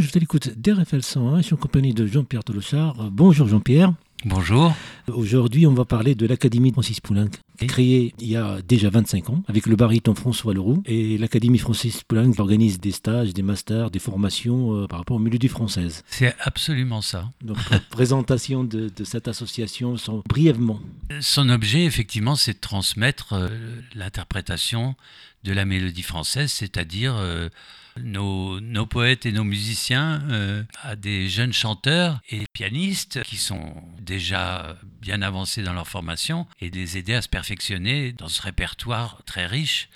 Je suis à l'écoute d'RFL 101, je suis en compagnie de Jean-Pierre Tolochard. Bonjour Jean-Pierre. Bonjour. Aujourd'hui, on va parler de l'Académie Francis Poulenc, créée il y a déjà 25 ans avec le baryton François Leroux. Et l'Académie Francis Poulenc organise des stages, des masters, des formations euh, par rapport aux mélodies françaises. C'est absolument ça. Donc, présentation de, cette association sont brièvement. Son objet, effectivement, c'est de transmettre euh, l'interprétation de la mélodie française, c'est-à-dire euh, nos, poètes et nos musiciens euh, à des jeunes chanteurs et pianistes qui sont déjà bien avancés dans leur formation et les aider à se perfectionner dans ce répertoire très riche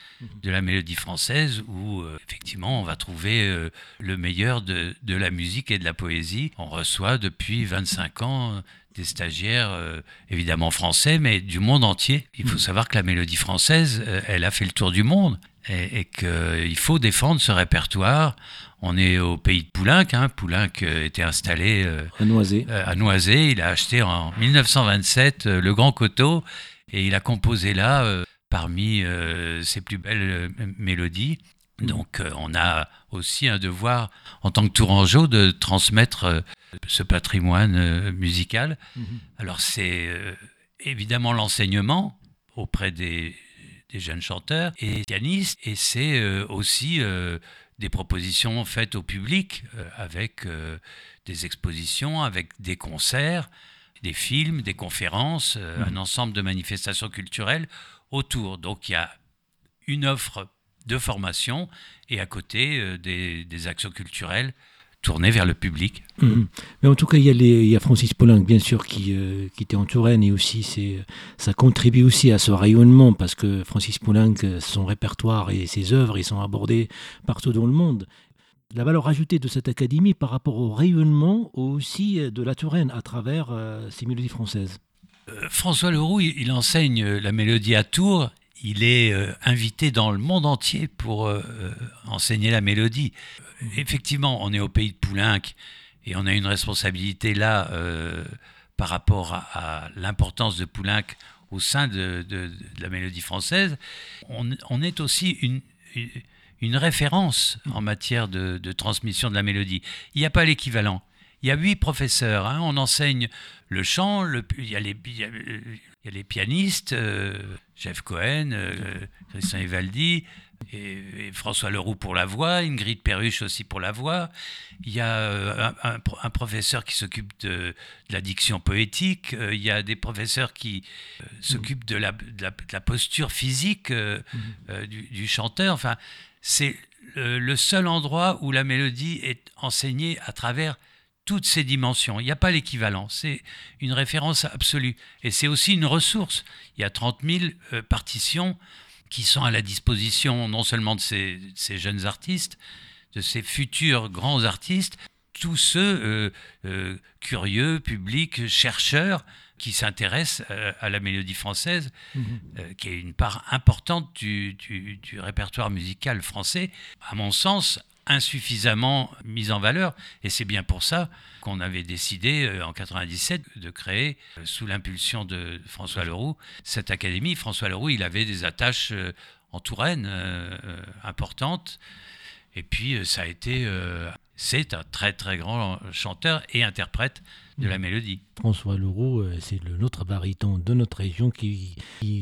de la mélodie française où euh, effectivement on va trouver euh, le meilleur de, de, la musique et de la poésie. On reçoit depuis 25 ans des stagiaires, évidemment français, mais du monde entier. Il faut savoir que la mélodie française, elle a fait le tour du monde et, qu'il faut défendre ce répertoire. On est au pays de Poulenc. Hein. Poulenc euh, était installé euh, à Noisé. Euh, à Noisé. Il a acheté en 1927 le Grand Coteau et il a composé là parmi ses plus belles mélodies. Donc on a aussi un devoir en tant que Tourangeau de transmettre ce patrimoine musical. Mmh. Alors c'est évidemment l'enseignement auprès des des jeunes chanteurs et pianistes. Et c'est euh, aussi euh, des propositions faites au public euh, avec des expositions, avec des concerts, des films, des conférences, mmh. un ensemble de manifestations culturelles autour. Donc il y a une offre de formation et à côté des, des actions culturelles tourné vers le public. Mhm. Mais en tout cas, il y, a les, il y a Francis Poulenc, bien sûr, qui, euh, qui était en Touraine, et aussi ça contribue aussi à ce rayonnement, parce que Francis Poulenc, son répertoire et ses œuvres, ils sont abordés partout dans le monde. La valeur ajoutée de cette académie par rapport au rayonnement aussi de la Touraine à travers euh, ces mélodies françaises. Euh, François Leroux, il enseigne la mélodie à Tours il est invité dans le monde entier pour enseigner la mélodie effectivement, on est au pays de Poulenc et on a une responsabilité là euh, par rapport à, l'importance de Poulenc au sein de, la mélodie française. On, est aussi une, référence en matière de, transmission de la mélodie. Il n'y a pas l'équivalent. Il y a huit professeurs. Hein. on enseigne le chant, le, il, y a les, il, y a, les pianistes, euh, Jeff Cohen, euh, Christian Evaldi, et, François Leroux pour la voix, Ingrid Perruche aussi pour la voix. Il y a euh, un, professeur qui s'occupe de, la diction poétique. Euh, il y a des professeurs qui euh, s'occupent de la, la, posture physique mhm. du, chanteur. Enfin, c'est le, seul endroit où la mélodie est enseignée à travers toutes ces dimensions. Il n'y a pas l'équivalent. C'est une référence absolue. Et c'est aussi une ressource. Il y a 30 000 partitions qui sont à la disposition non seulement de ces, jeunes artistes, de ces futurs grands artistes, tous ceux euh, euh, curieux, publics, chercheurs qui s'intéressent euh, à la mélodie française, mhm. qui est une part importante du, du, répertoire musical français, à mon sens, insuffisamment mise en valeur. Et c'est bien pour ça qu'on avait décidé euh, en 97 de créer, euh, sous l'impulsion de François Leroux, cette académie. François Leroux, il avait des attaches euh, en Touraine importantes. Et puis, ça a été. c'est un très, très grand chanteur et interprète de la mélodie. François Leroux, euh, c'est le notre baryton de notre région qui,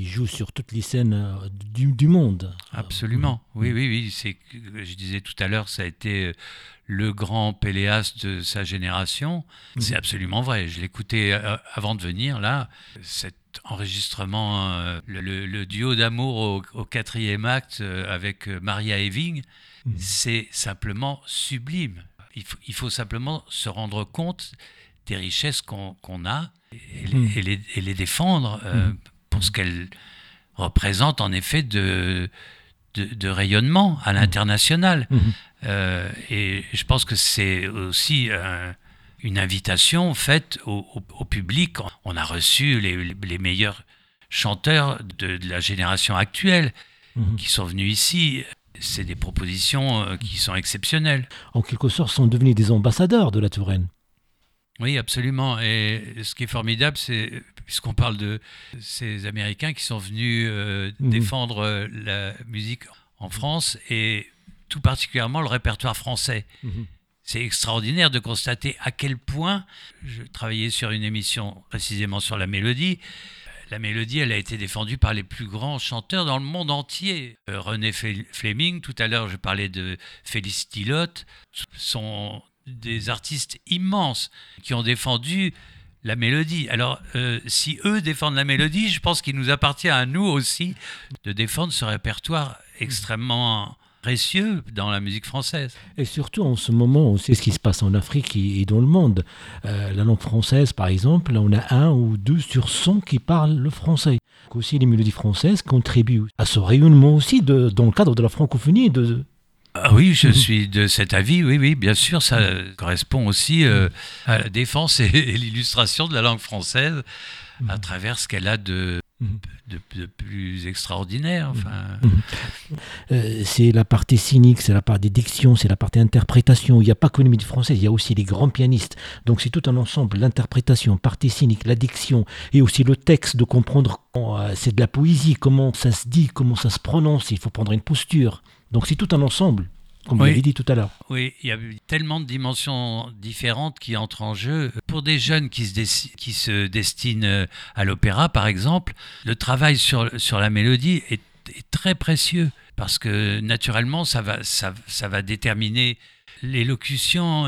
joue sur toutes les scènes euh, du, monde. Absolument, oui, oui, oui. C'est, je disais tout à l'heure, ça a été euh, le grand Péléas de sa génération. C'est absolument vrai. Je l'écoutais avant de venir, là. Cet enregistrement, le, duo d'amour au, quatrième acte avec Maria Eving, mmh. c'est simplement sublime. Il faut, il faut simplement se rendre compte des richesses qu'on a hmm. et, les, défendre euh, hmm. pour ce qu'elles représentent en effet de, de, rayonnement à hmm. l'international. Euh, et je pense que c'est aussi une invitation faite au, public. On a reçu les, les meilleurs chanteurs de, de, la génération actuelle qui sont venus ici. C'est des propositions euh, qui sont exceptionnelles. En quelque sorte, sont devenus des ambassadeurs de la Touraine. Oui, absolument. Et ce qui est formidable, c'est, puisqu'on parle de ces Américains qui sont venus euh, mhm. défendre euh, la musique en France et tout particulièrement le répertoire français. Mhm. c'est extraordinaire de constater à quel point, je travaillais sur une émission précisément sur la mélodie, la mélodie, elle a été défendue par les plus grands chanteurs dans le monde entier. Euh, René Fleming, tout à l'heure je parlais de Félix Tilot, sont des artistes immenses qui ont défendu la mélodie. Alors, euh, si eux défendent la mélodie, je pense qu'il nous appartient à nous aussi de défendre ce répertoire extrêmement précieux dans la musique française. Et surtout en ce moment, on sait ce qui se passe en Afrique et, dans le monde. Euh, la langue française, par exemple, on a un ou deux sur 100 qui parlent le français. Aussi, les mélodies françaises contribuent à ce rayonnement aussi dans le cadre de la francophonie. De... Ah oui, je suis de cet avis, oui, oui, bien sûr, ça correspond aussi euh, à la défense et l'illustration de la langue française à travers ce qu'elle a de de, plus extraordinaire. Enfin. Euh, c'est la partie cynique, c'est la partie diction, c'est la partie interprétation. Il n'y a pas que les française, il y a aussi les grands pianistes. Donc c'est tout un ensemble, l'interprétation, partie cynique, la diction, et aussi le texte, de comprendre euh, c'est de la poésie, comment ça se dit, comment ça se prononce, il faut prendre une posture. Donc c'est tout un ensemble comme vous l'avez dit tout à l'heure. Oui, il y a tellement de dimensions différentes qui entrent en jeu. Pour des jeunes qui se, qui se destinent euh, à l'opéra, par exemple, le travail sur, sur la mélodie est, très précieux parce que naturellement, ça va, ça, ça va déterminer l'élocution,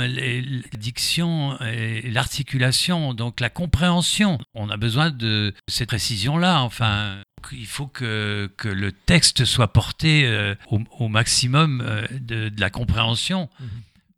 diction, l'articulation, donc la compréhension. On a besoin de cette précision-là. Enfin, il faut que, que, le texte soit porté euh, au, maximum euh, de, la compréhension. Mhm.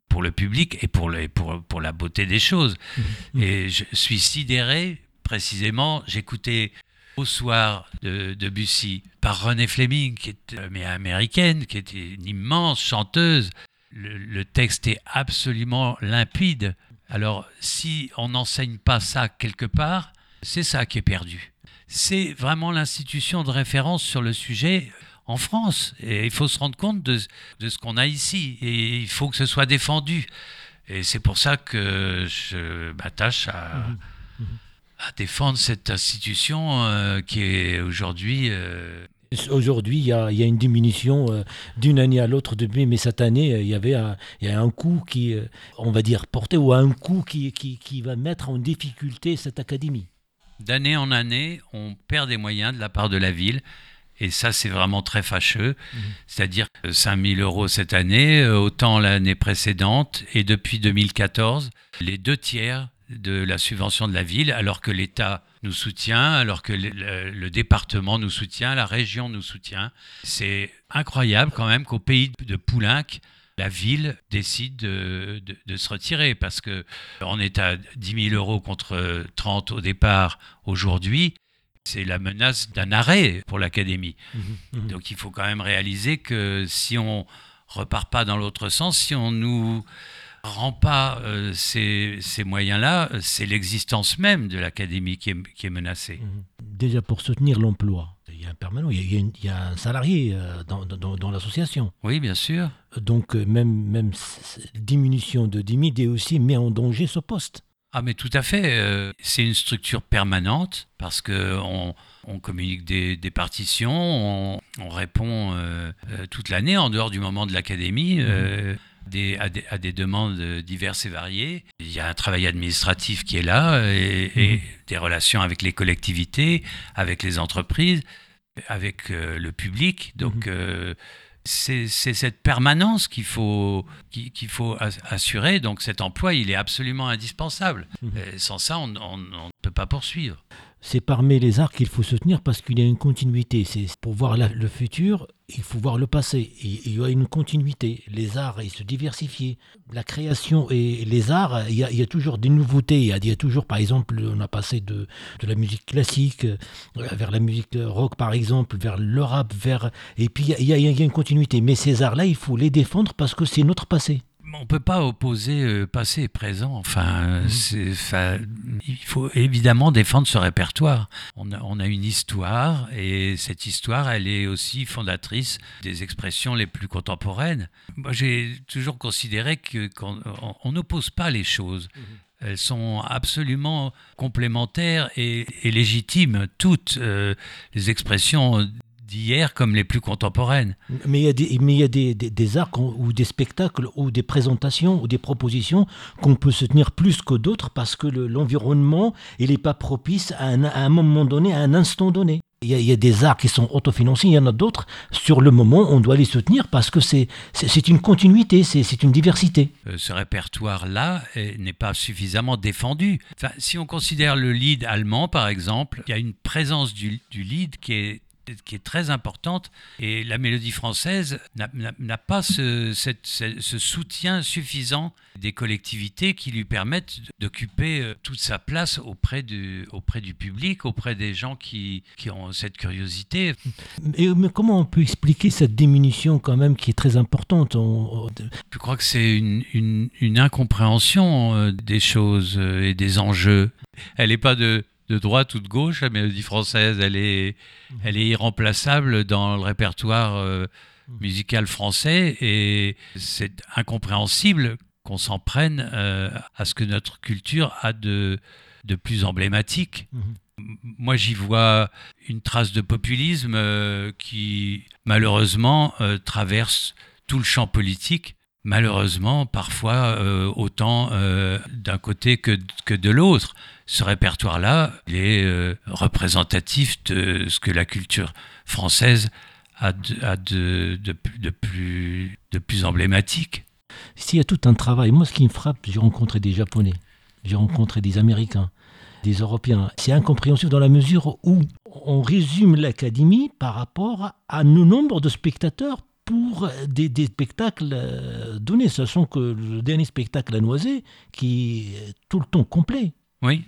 pour le public et pour, le, pour, pour la beauté des choses. Mhm. Et je suis sidéré, précisément, j'écoutais au soir de, de, Bussy par René Fleming, qui est mais américaine, qui était une immense chanteuse. Le, le texte est absolument limpide. Alors, si on n'enseigne pas ça quelque part, c'est ça qui est perdu c'est vraiment l'institution de référence sur le sujet en France. Et il faut se rendre compte de, ce qu'on a ici. Et il faut que ce soit défendu. Et c'est pour ça que je m'attache à, défendre cette institution euh, qui est aujourd'hui... Euh, aujourd'hui, il y, a, une diminution euh, d'une année à l'autre. Depuis, mais cette année, il y avait un, il y a un coup qui, on va dire, porté ou un coup qui, qui, qui va mettre en difficulté cette académie d'année en année, on perd des moyens de la part de la ville. Et ça, c'est vraiment très fâcheux. Mhm. C'est-à-dire 5 000 euros cette année, euh, autant l'année précédente. Et depuis 2014, les deux tiers de la subvention de la ville, alors que l'État nous soutient, alors que le, le, département nous soutient, la région nous soutient. C'est incroyable quand même qu'au pays de Poulenc, la ville décide de, se retirer parce que on est à 10 000 euros contre 30 au départ aujourd'hui. C'est la menace d'un arrêt pour l'académie. Mmh, mmh. Donc il faut quand même réaliser que si on repart pas dans l'autre sens, si on nous rend pas euh, ces, moyens-là, c'est l'existence même de l'académie qui est, menacée. Mmh. Déjà pour soutenir l'emploi, y a un permanent, il y a, un salarié euh, dans, l'association. Oui, bien sûr. Donc euh, même, même diminution de 10 000 aussi met en danger ce poste. Ah mais tout à fait, euh, c'est une structure permanente parce qu'on on communique des, partitions, on, répond toute l'année en dehors du moment de l'académie. Mmh. Des, à, des, demandes diverses et variées. Il y a un travail administratif qui est là et, et mmh. des relations avec les collectivités, avec les entreprises avec euh, le public. Donc, mhm. euh, c'est cette permanence qu'il faut, qu'il faut assurer. Donc, cet emploi, il est absolument indispensable. Mhm. sans ça, on ne peut pas poursuivre c'est parmi les arts qu'il faut soutenir parce qu'il y a une continuité. C'est pour voir le futur, il faut voir le passé. il y a une continuité. Les arts, ils se diversifient. La création et les arts, il y a, toujours des nouveautés. Il y, a, toujours, par exemple, on a passé de, de la musique classique euh, vers la musique rock, par exemple, vers le rap, vers... Et puis, il y a une continuité. Mais ces arts-là, il faut les défendre parce que c'est notre passé on ne peut pas opposer euh, passé et présent. Enfin, mhm. il faut évidemment défendre ce répertoire. On a, une histoire et cette histoire, elle est aussi fondatrice des expressions les plus contemporaines. Moi, j'ai toujours considéré qu'on n'oppose pas les choses. Mhm. Elles sont absolument complémentaires et, légitimes, toutes euh, les expressions d'hier comme les plus contemporaines. Mais il y a des, mais il y a des, des, arts ou des spectacles ou des présentations ou des propositions qu'on peut se tenir plus que d'autres parce que l'environnement, il n'est pas propice à un, à un moment donné, à un instant donné. Il y, a, il y, a, des arts qui sont autofinancés, il y en a d'autres. Sur le moment, on doit les soutenir parce que c'est une continuité, c'est une diversité. Euh, ce répertoire-là n'est pas suffisamment défendu. Enfin, si on considère le lead allemand, par exemple, il y a une présence du, du lead qui est qui est très importante. Et la mélodie française n'a pas ce, ce, soutien suffisant des collectivités qui lui permettent d'occuper euh, toute sa place auprès du, auprès du public, auprès des gens qui, qui ont cette curiosité. Et, mais comment on peut expliquer cette diminution quand même qui est très importante? Je crois que c'est une, une, une, incompréhension euh, des choses euh, et des enjeux. Elle n'est pas de de droite ou de gauche, la mélodie française, elle est, elle est irremplaçable dans le répertoire euh, mhm. musical français et c'est incompréhensible qu'on s'en prenne euh, à ce que notre culture a de, de plus emblématique. Mhm. Moi, j'y vois une trace de populisme euh, qui, malheureusement, traverse tout le champ politique malheureusement parfois autant d'un côté que, que de l'autre ce répertoire-là, il est euh, représentatif de ce que la culture française a de, de, plus, de plus emblématique. S'il y a tout un travail, moi ce qui me frappe, j'ai rencontré des Japonais, j'ai rencontré des Américains, des Européens. C'est incompréhensible dans la mesure où on résume l'académie par rapport à nos nombres de spectateurs pour des, des, spectacles euh, donnés, sachant que le dernier spectacle à Noisé, qui est tout le temps complet. Oui.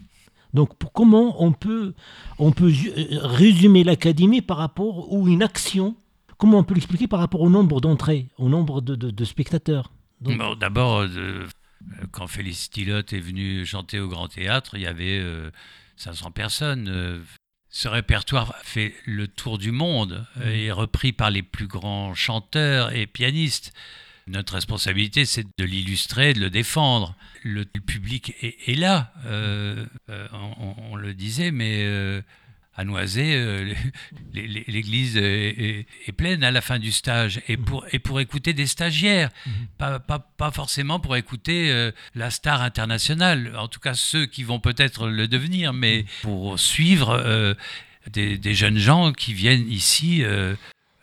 Donc comment on peut, on peut euh, résumer l'académie par rapport ou une action? Comment on peut l'expliquer par rapport au nombre d'entrées, au nombre de, spectateurs? D'abord, euh, euh, quand Félix Tilot est venu chanter au Grand Théâtre, il y avait 500 personnes. ce répertoire fait le tour du monde et est repris par les plus grands chanteurs et pianistes. Notre responsabilité, c'est de l'illustrer, de le défendre. Le, public est, là, euh, euh, on, le disait, mais euh, à Noisé, l'église est, pleine à la fin du stage. Et pour, et pour écouter des stagiaires, pas, pas, pas forcément pour écouter la star internationale, en tout cas ceux qui vont peut-être le devenir, mais pour suivre des, des, jeunes gens qui viennent ici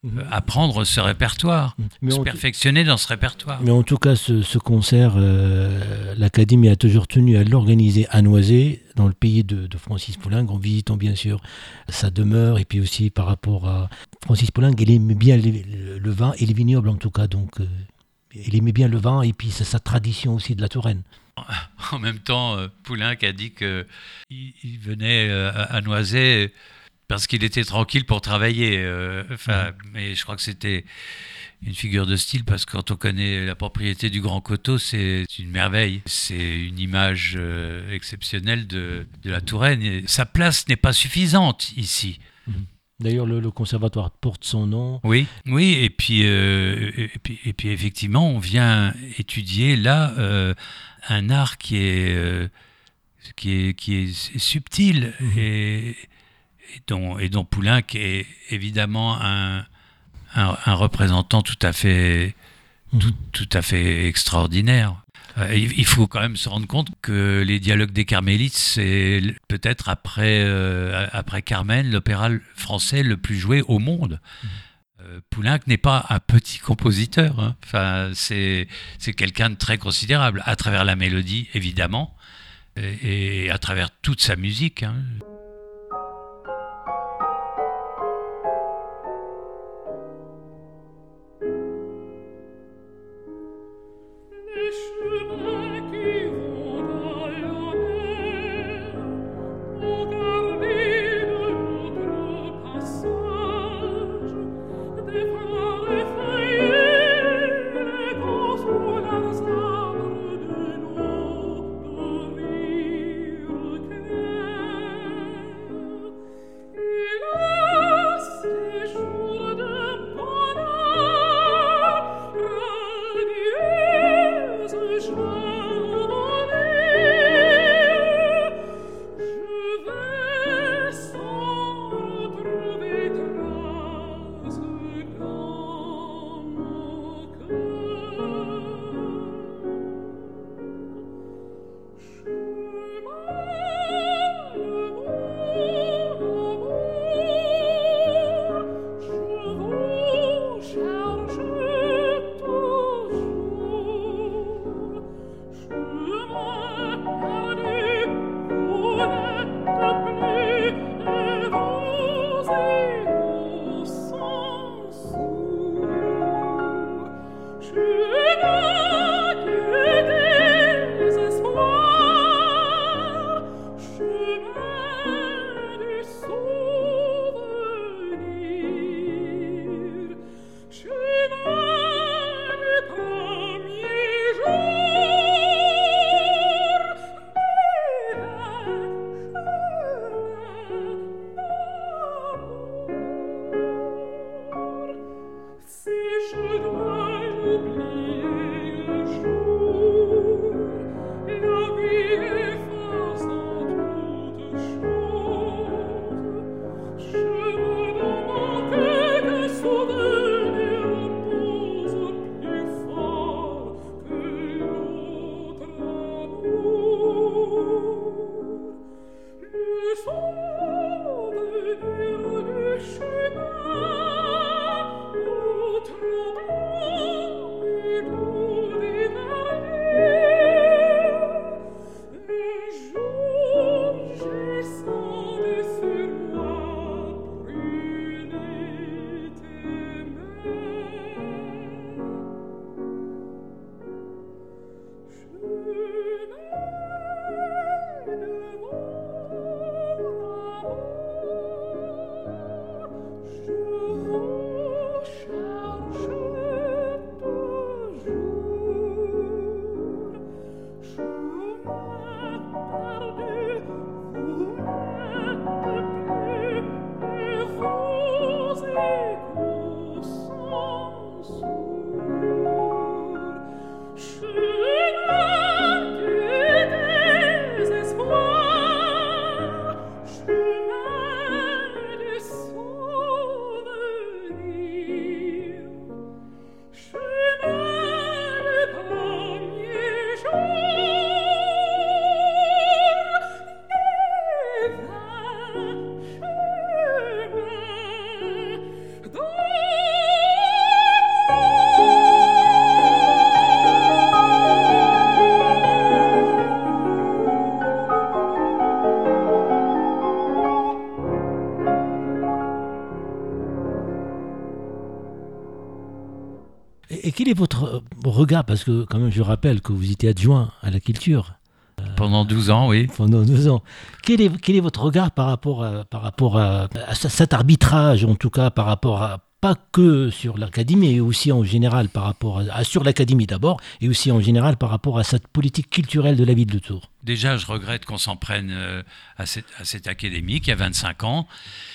Mhm. apprendre ce répertoire, mhm. se perfectionner dans ce répertoire. Mais en tout cas, ce, concert, euh, l'Académie a toujours tenu à l'organiser à Noisé, dans le pays de, Francis Poulenc, en visitant bien sûr sa demeure, et puis aussi par rapport à Francis Poulenc, il aimait bien le, vin et les vignobles en tout cas, donc euh, il aimait bien le vin, et puis c'est sa tradition aussi de la Touraine. En même temps, euh, Poulenc a dit qu'il il venait à Noisé parce qu'il était tranquille pour travailler. Euh, enfin, mais je crois que c'était une figure de style parce que quand on connaît la propriété du Grand Coteau, c'est une merveille. C'est une image euh, exceptionnelle de, la Touraine. sa place n'est pas suffisante ici. Mhm. D'ailleurs, le, conservatoire porte son nom. Oui, oui, et puis, euh, et puis, et puis effectivement, on vient étudier là un art qui est, qui est, qui est subtil mhm. et et dont, et dont Poulenc est évidemment un, un, représentant tout à fait, mhm. tout, à fait extraordinaire. Euh, il faut quand même se rendre compte que les dialogues des Carmélites, c'est peut-être après, euh, après Carmen, l'opéra français le plus joué au monde. Mhm. Euh, Poulenc n'est pas un petit compositeur. Hein. Enfin, c'est quelqu'un de très considérable, à travers la mélodie, évidemment, et, à travers toute sa musique. Hein. Oh. Regard Parce que, quand même, je rappelle que vous étiez adjoint à la culture. Pendant 12 ans, oui. Pendant 12 ans. Quel est, quel est votre regard par rapport, à, par rapport à, cet arbitrage, en tout cas, par rapport à, pas que sur l'académie, mais aussi en général par rapport à, sur l'académie d'abord, et aussi en général par rapport à cette politique culturelle de la ville de Tours? Déjà, je regrette qu'on s'en prenne euh, à cette, à cette académie qui a 25 ans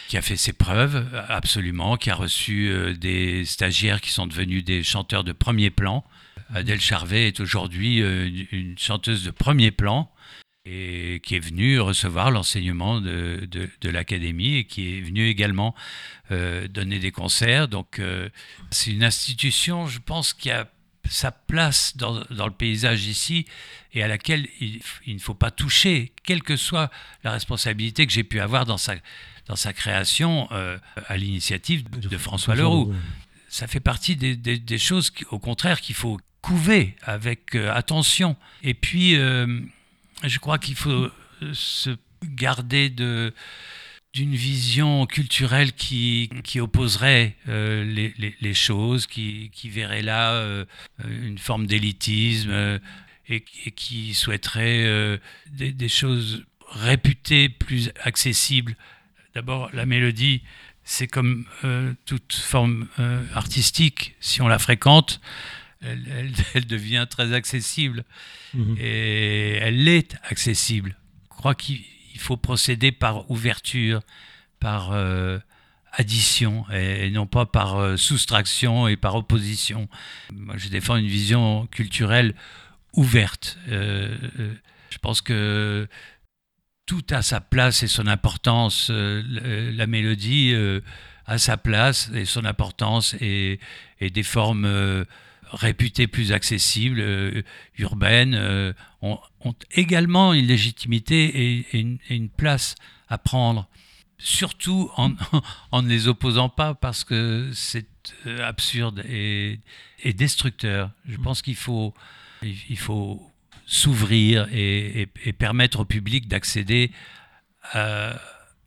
qui a fait ses preuves, absolument, qui a reçu euh, des stagiaires qui sont devenus des chanteurs de premier plan. Adèle Charvet est aujourd'hui euh, une chanteuse de premier plan et qui est venue recevoir l'enseignement de, de, l'académie et qui est venue également euh, donner des concerts. Donc c'est une institution, je pense, qui a sa place dans, dans, le paysage ici et à laquelle il, il, ne faut pas toucher, quelle que soit la responsabilité que j'ai pu avoir dans sa, dans sa création euh, à l'initiative de, François Leroux. Ça fait partie des, choses, au contraire, qu'il faut avec euh, attention. Et puis, euh, je crois qu'il faut se garder de d'une vision culturelle qui, qui opposerait les, choses, qui, verrait là une forme d'élitisme et, qui souhaiterait des, choses réputées plus accessibles D'abord, la mélodie, c'est comme euh, toute forme euh, artistique, si on la fréquente, elle, devient très accessible. Mhm. Et elle est accessible. Je crois qu'il faut procéder par ouverture, par euh, addition, et, non pas par soustraction et par opposition. Moi, je défends une vision culturelle ouverte. je pense que tout a sa place et son importance. Euh, la mélodie euh, a sa place et son importance et, des formes euh, réputées plus accessibles, urbaines, ont, également une légitimité et, une, place à prendre. Surtout en, en, ne les opposant pas parce que c'est absurde et, destructeur. Je pense qu'il faut, il faut s'ouvrir et, permettre au public d'accéder à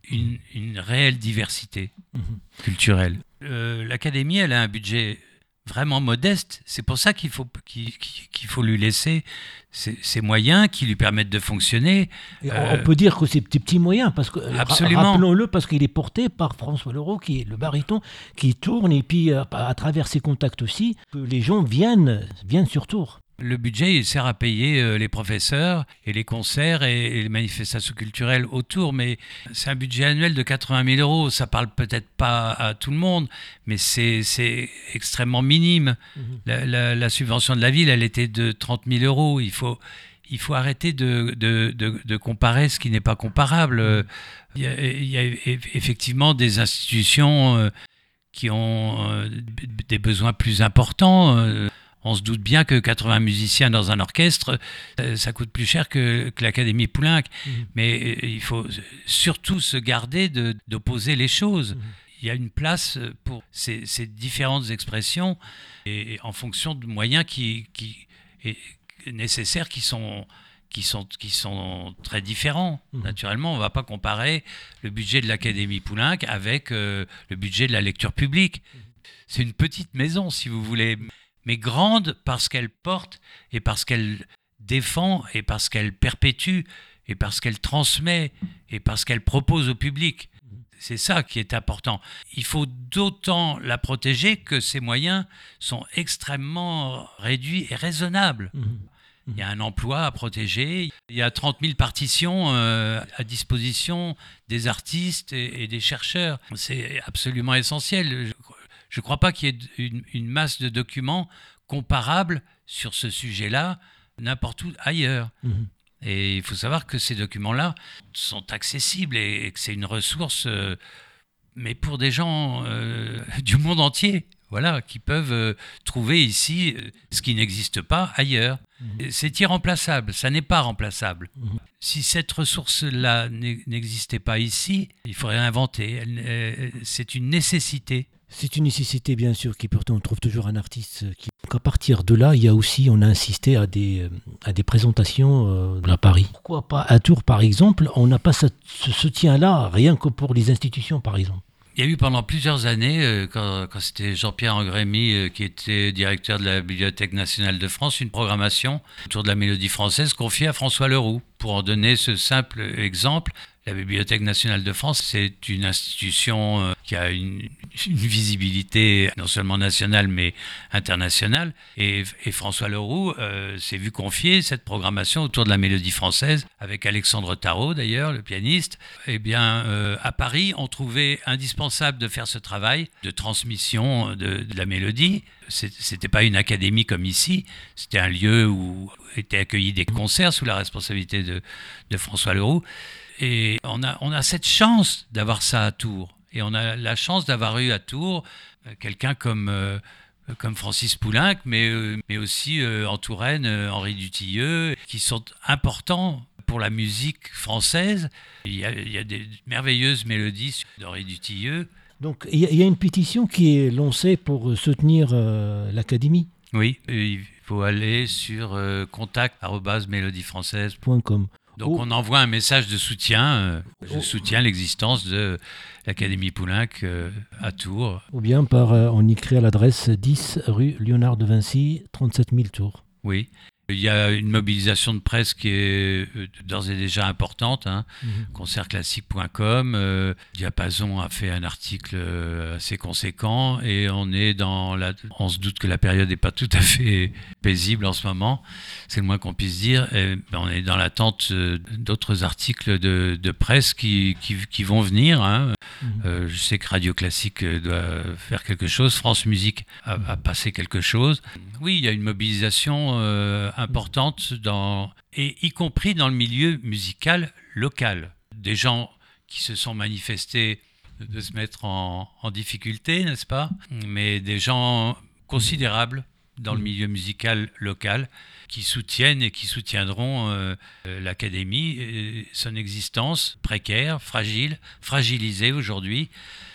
une, réelle diversité mhm. culturelle. Euh, L'Académie, elle a un budget vraiment modeste. C'est pour ça qu'il faut, qu'il faut lui laisser ces, moyens qui lui permettent de fonctionner. on euh, peut dire que c'est des petits moyens, parce que rappelons-le, parce qu'il est porté par François Leroux, qui est le baryton, qui tourne, et puis euh, à, travers ses contacts aussi, que les gens viennent, viennent sur Tours. Le budget, il sert à payer euh, les professeurs et les concerts et, les manifestations culturelles autour, mais c'est un budget annuel de 80 000 euros. Ça parle peut-être pas à tout le monde, mais c'est extrêmement minime. Mhm. La, subvention de la ville, elle était de 30 000 euros. Il faut, il faut arrêter de, de, de, comparer ce qui n'est pas comparable. Mhm. Il y, a, il y, a, effectivement des institutions euh, qui ont euh, des besoins plus importants on se doute bien que 80 musiciens dans un orchestre, euh, ça coûte plus cher que, l'Académie Poulenc. Mhm. Mais euh, il faut surtout se garder d'opposer les choses. Mhm. Il y a une place pour ces, différentes expressions et, en fonction de moyens qui, qui nécessaires qui sont qui sont, qui sont très différents. Mhm. Naturellement, on ne va pas comparer le budget de l'Académie Poulenc avec euh, le budget de la lecture publique. C'est une petite maison, si vous voulez mais grande parce qu'elle porte et parce qu'elle défend et parce qu'elle perpétue et parce qu'elle transmet et parce qu'elle propose au public. C'est ça qui est important. Il faut d'autant la protéger que ses moyens sont extrêmement réduits et raisonnables. Il y a un emploi à protéger. Il y a 30 000 partitions euh, à disposition des artistes et, des chercheurs. C'est absolument essentiel. Je ne crois pas qu'il y ait une, masse de documents comparables sur ce sujet-là n'importe où ailleurs. Mhm. Et il faut savoir que ces documents-là sont accessibles et, que c'est une ressource, euh, mais pour des gens euh, du monde entier voilà, qui peuvent euh, trouver ici ce qui n'existe pas ailleurs. Mhm. C'est irremplaçable, ça n'est pas remplaçable. Mhm. Si cette ressource-là n'existait pas ici, il faudrait l'inventer. C'est une nécessité. C'est une nécessité, bien sûr, qui pourtant on trouve toujours un artiste. Qui... À partir de là, il y a aussi, on a insisté à des, euh, à des présentations à Paris. Pourquoi pas à Tours, par exemple On n'a pas ce soutien-là, rien que pour les institutions, par exemple. Il y a eu pendant plusieurs années, euh, quand, c'était Jean-Pierre Angrémy euh, qui était directeur de la Bibliothèque nationale de France, une programmation autour de la mélodie française confiée à François Leroux. Pour en donner ce simple exemple, la Bibliothèque nationale de France, c'est une institution euh, qui a une, visibilité non seulement nationale mais internationale. Et, François Leroux euh, s'est vu confier cette programmation autour de la mélodie française avec Alexandre Tarot d'ailleurs, le pianiste. Eh bien, euh, à Paris, on trouvait indispensable de faire ce travail de transmission de, la mélodie. C'était pas une académie comme ici, c'était un lieu où étaient accueillis des concerts sous la responsabilité de, de François Leroux. Et on a, on a cette chance d'avoir ça à Tours. Et on a la chance d'avoir eu à Tours euh, quelqu'un comme, euh, comme Francis Poulenc, mais, euh, mais aussi en Touraine, Henri Dutilleux, qui sont importants pour la musique française. Il y a, il y a des merveilleuses mélodies d'Henri Dutilleux. Donc il y, a une pétition qui est lancée pour soutenir l'Académie. Oui, il faut aller sur contact.mélodiefrançaise.com. Donc on envoie un message de soutien. Euh, je soutiens l'existence de l'Académie Poulenc euh, à Tours. Ou bien par, euh, on écrit à l'adresse 10 rue Léonard de Vinci, 37 000 Tours. Oui. Il y a une mobilisation de presse qui est euh, d'ores et déjà importante. Hein. Mhm. Concertclassique.com, euh, Diapason a fait un article euh, assez conséquent et on est dans la. On se doute que la période n'est pas tout à fait paisible en ce moment, c'est le moins qu'on puisse dire. Ben, on est dans l'attente d'autres articles de, presse qui, qui, vont venir. Hein. Mhm. je sais que Radio Classique doit faire quelque chose, France Musique a, a passé quelque chose. Oui, il y a une mobilisation importante, et y compris dans le milieu musical local. Des gens qui se sont manifestés de se mettre en, difficulté, n'est-ce pas? Mais des gens considérables dans le milieu musical local qui soutiennent et qui soutiendront euh, l'académie, son existence précaire, fragile, fragilisée aujourd'hui.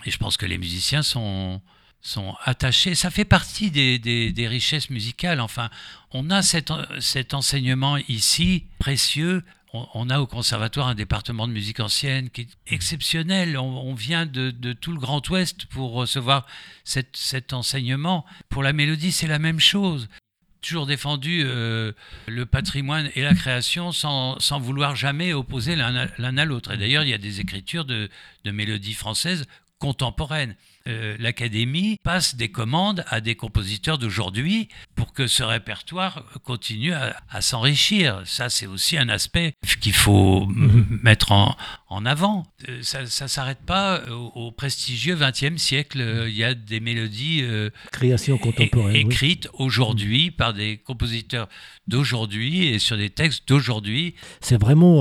Et je pense que les musiciens sont, sont attachés. Ça fait partie des, richesses musicales. Enfin, on a cet, enseignement ici précieux. On, a au conservatoire un département de musique ancienne qui est exceptionnel. On, vient de, tout le Grand Ouest pour recevoir cet, enseignement. Pour la mélodie, c'est la même chose toujours défendu euh, le patrimoine et la création sans, vouloir jamais opposer l'un à l'autre. Et d'ailleurs, il y a des écritures de mélodies françaises contemporaines. Euh, l'Académie passe des commandes à des compositeurs d'aujourd'hui pour que ce répertoire continue à, s'enrichir. Ça, c'est aussi un aspect qu'il faut mhm. mettre en, en, avant. Euh, ça ne s'arrête pas au, prestigieux XXe siècle. Euh, il y a des mélodies Création contemporaine, écrites aujourd'hui par des compositeurs d'aujourd'hui et sur des textes d'aujourd'hui. C'est vraiment,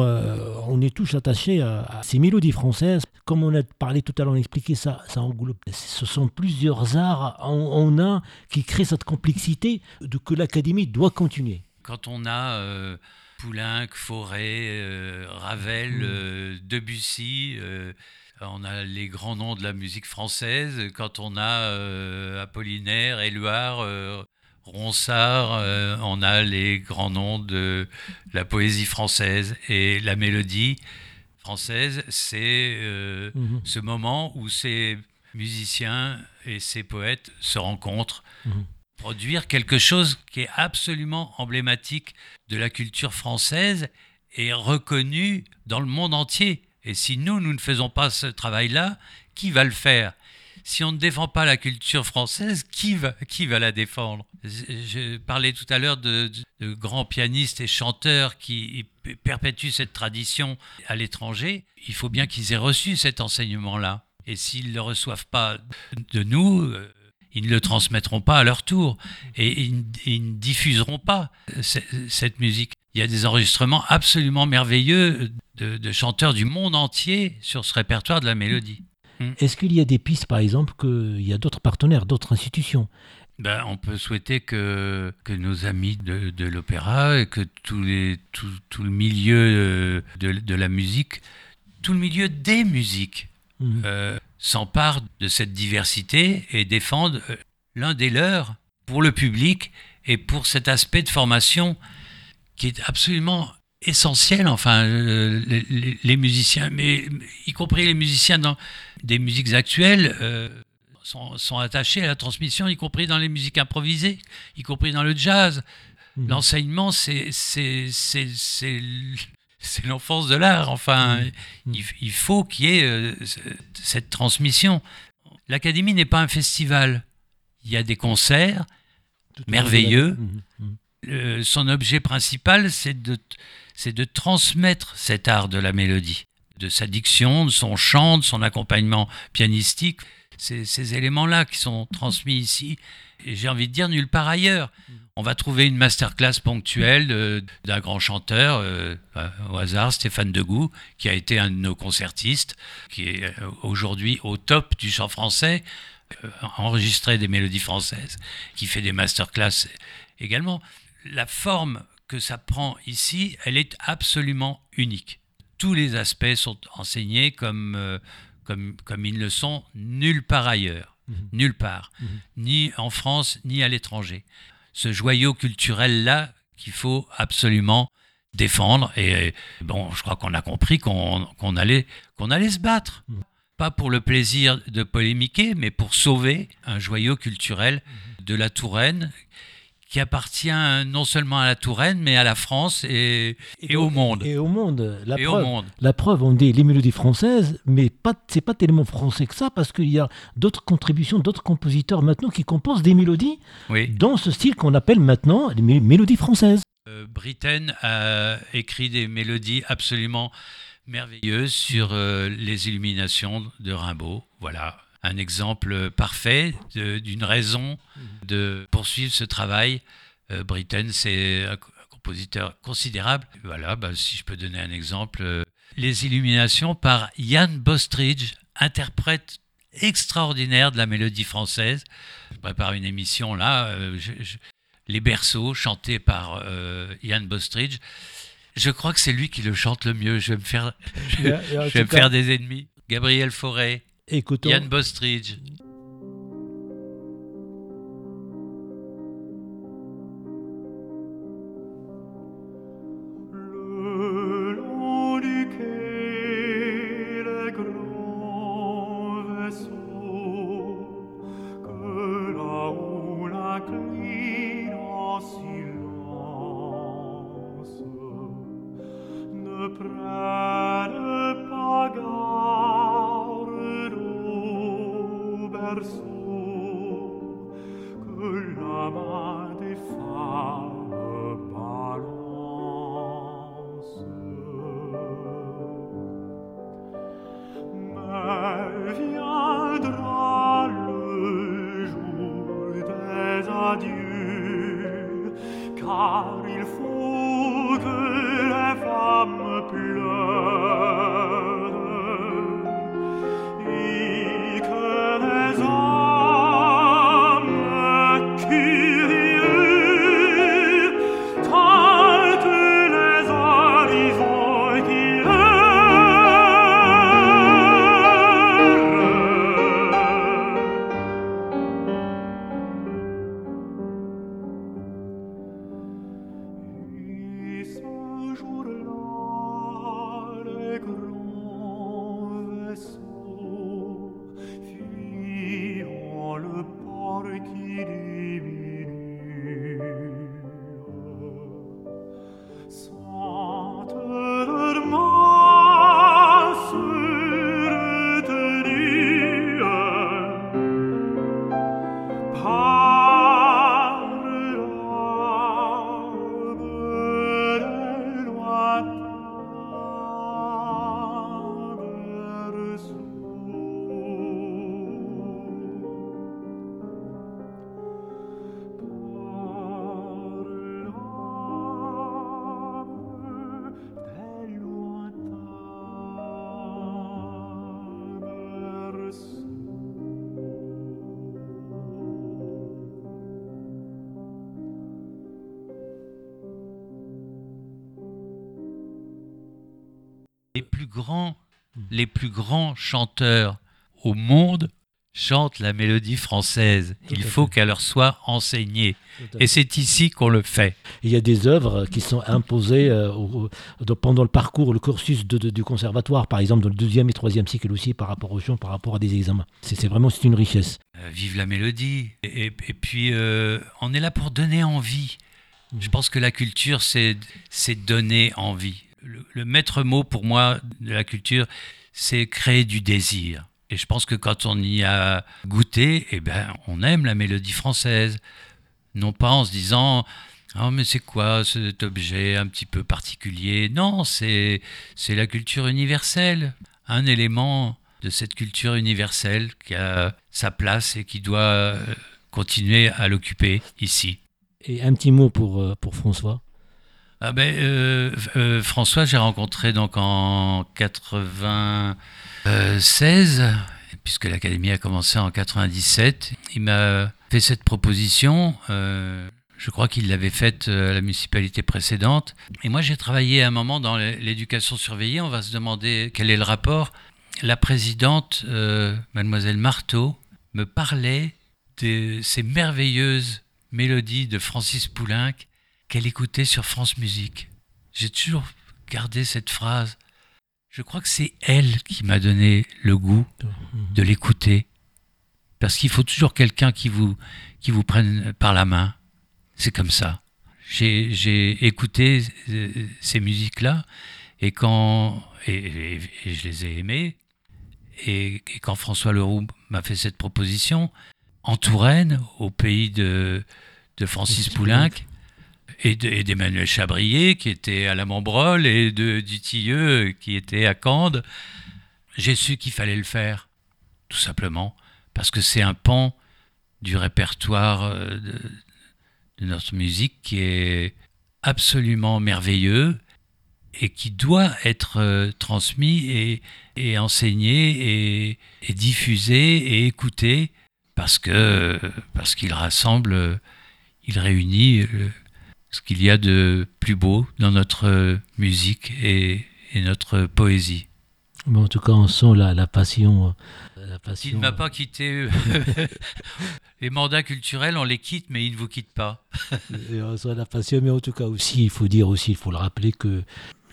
on est tous attachés à, ces mélodies françaises. Comme on a parlé tout à l'heure, on a expliqué ça, ça englobe ce sont plusieurs arts en, un qui créent cette complexité de que l'Académie doit continuer. Quand on a euh, Poulenc, Forêt, euh, Ravel, mm. euh, Debussy, on a les grands noms de la musique française. Quand on a Apollinaire, Éluard, Ronsard, on a les grands noms de la poésie française et la mélodie française, c'est mm-hmm. ce moment où c'est musiciens et ces poètes se rencontrent, mhm. produire quelque chose qui est absolument emblématique de la culture française et reconnu dans le monde entier. Et si nous, nous ne faisons pas ce travail-là, qui va le faire? Si on ne défend pas la culture française, qui va, qui va la défendre? Je parlais tout à l'heure de, de, grands pianistes et chanteurs qui perpétuent cette tradition à l'étranger. Il faut bien qu'ils aient reçu cet enseignement-là. Et s'ils ne le reçoivent pas de nous, euh, ils ne le transmettront pas à leur tour et ils, ne diffuseront pas cette musique. Il y a des enregistrements absolument merveilleux de, chanteurs du monde entier sur ce répertoire de la mélodie. Hmm. Est-ce qu'il y a des pistes, par exemple, qu'il y a d'autres partenaires, d'autres institutions? Ben, on peut souhaiter que, que nos amis de, de l'opéra et que tous les, tout, tout, le milieu euh, de, de, la musique, tout le milieu des musiques, hmm. euh, s'emparent de cette diversité et défendent euh, l'un des leurs pour le public et pour cet aspect de formation qui est absolument essentiel. Enfin, euh, les, musiciens, mais y compris les musiciens dans des musiques actuelles, euh, sont, attachés à la transmission, y compris dans les musiques improvisées, y compris dans le jazz. Mmh. L'enseignement, c'est c'est l'enfance de l'art. Enfin, mmh. il, faut qu'il y ait euh, cette transmission. L'académie n'est pas un festival. Il y a des concerts merveilleux. Mmh, mmh. son objet principal, c'est de, de transmettre cet art de la mélodie, de sa diction, de son chant, de son accompagnement pianistique. Ces éléments-là qui sont transmis ici, j'ai envie de dire nulle part ailleurs on va trouver une masterclass ponctuelle d'un grand chanteur, euh, au hasard, Stéphane Degout, qui a été un de nos concertistes, qui est euh, aujourd'hui au top du chant français, euh, enregistré des mélodies françaises, qui fait des masterclass également. La forme que ça prend ici, elle est absolument unique. Tous les aspects sont enseignés comme, comme, comme ils le sont nulle part ailleurs. Mmh. Nulle part. Mmh. Ni en France, ni à l'étranger ce joyau culturel-là qu'il faut absolument défendre. Et bon, je crois qu'on a compris qu'on allait, qu'on allait se battre. Mm. Pas pour le plaisir de polémiquer, mais pour sauver un joyau culturel de la Touraine qui appartient non seulement à la Touraine, mais à la France et, au monde. Et au monde. La, preuve, la preuve, on dit les mélodies françaises, mais pas, c'est pas tellement français que ça, parce qu'il y a d'autres contributions, d'autres compositeurs maintenant qui composent des mélodies dans ce style qu'on appelle maintenant les mélodies françaises. Euh, Britten a écrit des mélodies absolument merveilleuses sur euh, les illuminations de Rimbaud. Voilà, un exemple parfait d'une raison de poursuivre ce travail. Euh, Britten, c'est un compositeur considérable. Voilà, bah, si je peux donner un exemple, euh, les illuminations par Ian Bostridge, interprète extraordinaire de la mélodie française. Je prépare une émission là, euh, les berceaux chantés par Ian Bostridge. Je crois que c'est lui qui le chante le mieux. Je vais me faire, je, vais me faire des ennemis. Gabriel Fauré, Yann Bostridge. Grands, les plus grands chanteurs au monde chantent la mélodie française. Tout Il faut qu'elle leur soit enseignée. Et c'est ici qu'on le fait. Il y a des œuvres qui sont imposées euh, au- au- pendant le parcours, le cursus de- de- du conservatoire, par exemple, dans le deuxième et troisième cycle aussi, par rapport aux gens, par rapport à des examens. C'est vraiment c'est une richesse. Euh, vive la mélodie. Et, et puis, euh, on est là pour donner envie. Je pense que la culture, c'est donner envie. Le, maître mot pour moi de la culture, c'est créer du désir. Et je pense que quand on y a goûté, eh ben, on aime la mélodie française. Non pas en se disant Oh, mais c'est quoi cet objet un petit peu particulier? Non, c'est c'est la culture universelle. Un élément de cette culture universelle qui a sa place et qui doit euh, continuer à l'occuper ici. Et un petit mot pour, euh, pour François. Ah ben, euh, euh, François, j'ai rencontré donc en 96, puisque l'Académie a commencé en 97. Il m'a fait cette proposition. euh, je crois qu'il l'avait faite à la municipalité précédente. Et moi, j'ai travaillé à un moment dans l'éducation surveillée. On va se demander quel est le rapport. La présidente, mademoiselle Marteau, me parlait de ces merveilleuses mélodies de Francis Poulenc qu'elle écoutait sur France Musique. J'ai toujours gardé cette phrase. Je crois que c'est elle qui m'a donné le goût de l'écouter. Parce qu'il faut toujours quelqu'un qui vous, qui vous prenne par la main. C'est comme ça. J'ai écouté euh, ces musiques-là et quand et, et- et je les ai aimées et, et quand François Leroux m'a fait cette proposition en Touraine, au pays de, de Francis Francis Poulenc, et de- et d'Emmanuel Chabrier qui était à la Montbrol et de Dutilleux qui était à Cande, j'ai su qu'il fallait le faire, tout simplement, parce que c'est un pan du répertoire euh, de, notre musique qui est absolument merveilleux et qui doit être euh, transmis et, enseigné et, et diffusé et écouté parce que parce qu'il rassemble, euh, il réunit ce qu'il y a de plus beau dans notre euh, musique et, et notre poésie. Mais en tout cas, on sent la, la passion. euh, Il passion ne m'a pas quitté. les mandats culturels, on les quitte, mais ils ne vous quittent pas. On sent la passion, mais en tout cas aussi, il faut dire aussi, il faut le rappeler que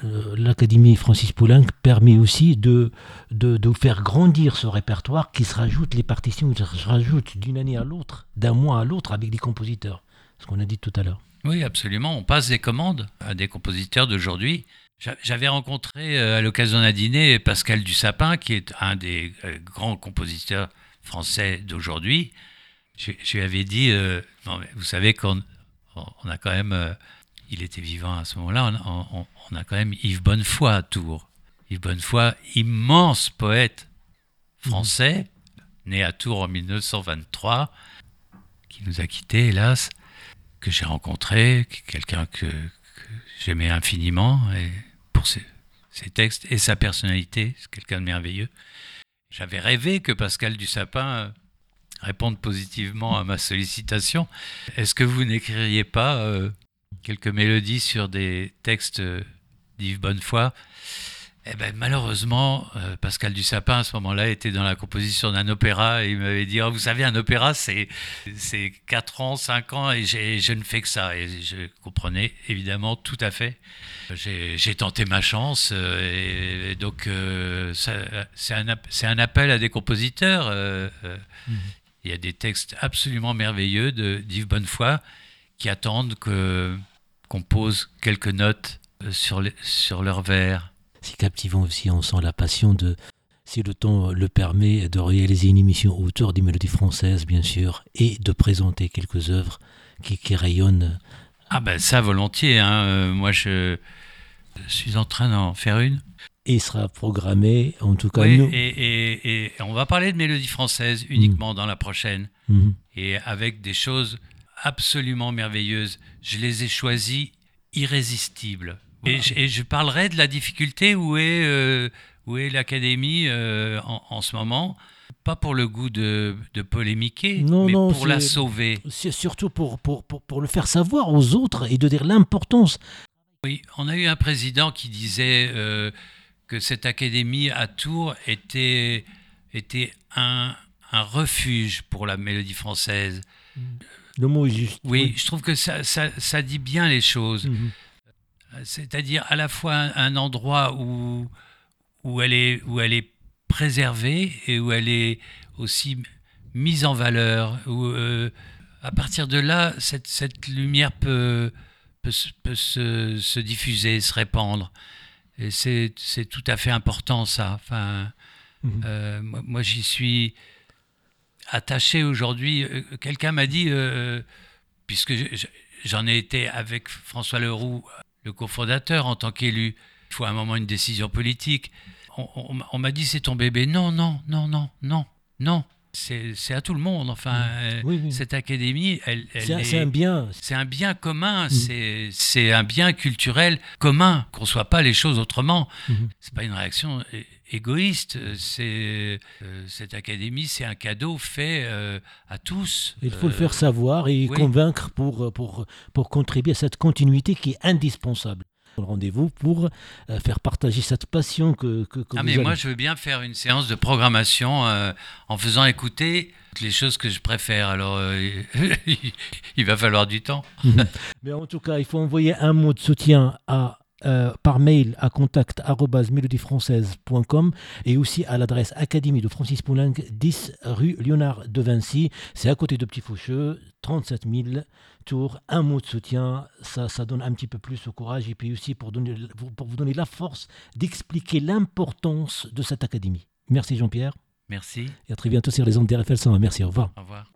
euh, l'Académie Francis Poulenc permet aussi de, de, de faire grandir ce répertoire qui se rajoute, les partitions qui se rajoutent d'une année à l'autre, d'un mois à l'autre avec des compositeurs. Ce qu'on a dit tout à l'heure. Oui, absolument. On passe des commandes à des compositeurs d'aujourd'hui. J'a- J'avais rencontré euh, à l'occasion d'un dîner Pascal Dussapin, qui est un des euh, grands compositeurs français d'aujourd'hui. Je, lui avais dit, euh, vous savez qu'on on- a quand même, il était vivant à ce moment-là, on a quand même Yves Bonnefoy à Tours. Yves Bonnefoy, immense poète français, né à Tours en 1923, qui nous a quittés, hélas que j'ai rencontré, quelqu'un que, j'aimais infiniment et pour ses, ses textes et sa personnalité, c'est quelqu'un de merveilleux. J'avais rêvé que Pascal Dussapin euh, réponde positivement à ma sollicitation. Est-ce que vous n'écririez pas euh, quelques mélodies sur des textes euh, d'Yves Bonnefoy? Eh ben, malheureusement, euh, Pascal Dussapin, à ce moment-là, était dans la composition d'un opéra et il m'avait dit, Oh, vous savez, un opéra, c'est, c'est 4 ans, 5 ans et je ne fais que ça. Et je comprenais évidemment tout à fait. J'ai, tenté ma chance euh, et, donc euh, c'est, un, appel à des compositeurs. euh, euh, Il y a des textes absolument merveilleux d'Yves Bonnefoy qui attendent qu'on pose quelques notes sur, les, sur leurs vers. C'est captivant aussi, on sent la passion de, si le temps le permet, de réaliser une émission autour des mélodies françaises, bien sûr, et de présenter quelques œuvres qui, qui rayonnent. Ah ben ça volontiers. hein. Euh, moi je suis en train d'en faire une. Et sera programmé, en tout cas Oui, nous. et, et- et on va parler de mélodie française uniquement dans la prochaine. Mhm. Et avec des choses absolument merveilleuses. Je les ai choisies irrésistibles. Et, je, et je parlerai de la difficulté où est, euh, où est l'Académie euh, en, en ce moment. Pas pour le goût de, de polémiquer, Non, mais non, pour la sauver. C'est surtout pour, pour, pour, pour le faire savoir aux autres et de dire l'importance. Oui, on a eu un président qui disait euh, que cette académie à Tours était, était un, un refuge pour la mélodie française. Le mot est juste. Oui, je trouve que ça, ça, ça dit bien les choses. Mhm. C'est-à-dire à la fois un, endroit où, où, elle est, où elle est préservée et où elle est aussi mise en valeur. Où, euh, à partir de là, cette, cette lumière peut, peut, se- peut se, se diffuser, se répandre. Et c'est tout à fait important, ça. Enfin, Mhm. euh, moi, moi, j'y suis attaché aujourd'hui. Euh, Quelqu'un m'a dit, euh, puisque je- je- j'en ai été avec François Leroux, le cofondateur, en tant qu'élu, il faut à un moment une décision politique. On, on- on m'a dit, c'est ton bébé. Non, non, non, non, non, non. C'est à tout le monde. Enfin, euh, Oui, oui. cette académie, elle, elle C'est un- est- c'est un bien. c'est un bien commun, Mhm. c'est un bien culturel commun, qu'on soit pas les choses autrement. Mhm. C'est pas une réaction égoïste. C'est euh, cette académie, c'est un cadeau fait euh, à tous. Il faut le Euh, faire savoir et oui. convaincre pour, pour, pour contribuer à cette continuité qui est indispensable. Rendez-vous pour euh, faire partager cette passion que, que, que Ah vous mais avez. moi je veux bien faire une séance de programmation euh, en faisant écouter les choses que je préfère. Alors euh, il va falloir du temps. Mais en tout cas, il faut envoyer un mot de soutien à, euh, par mail à contact.mélodiefrançaise.com et aussi à l'adresse Académie de Francis Poulenc, 10 rue Léonard de Vinci. C'est à côté de Petit Faucheux, 37 000 tours. Un mot de soutien, ça, ça donne un petit peu plus au courage et puis aussi pour, donner, pour vous donner la force d'expliquer l'importance de cette académie. Merci Jean-Pierre Merci. et à très bientôt sur les ondes d'RFL 101. Merci, au revoir. Au revoir.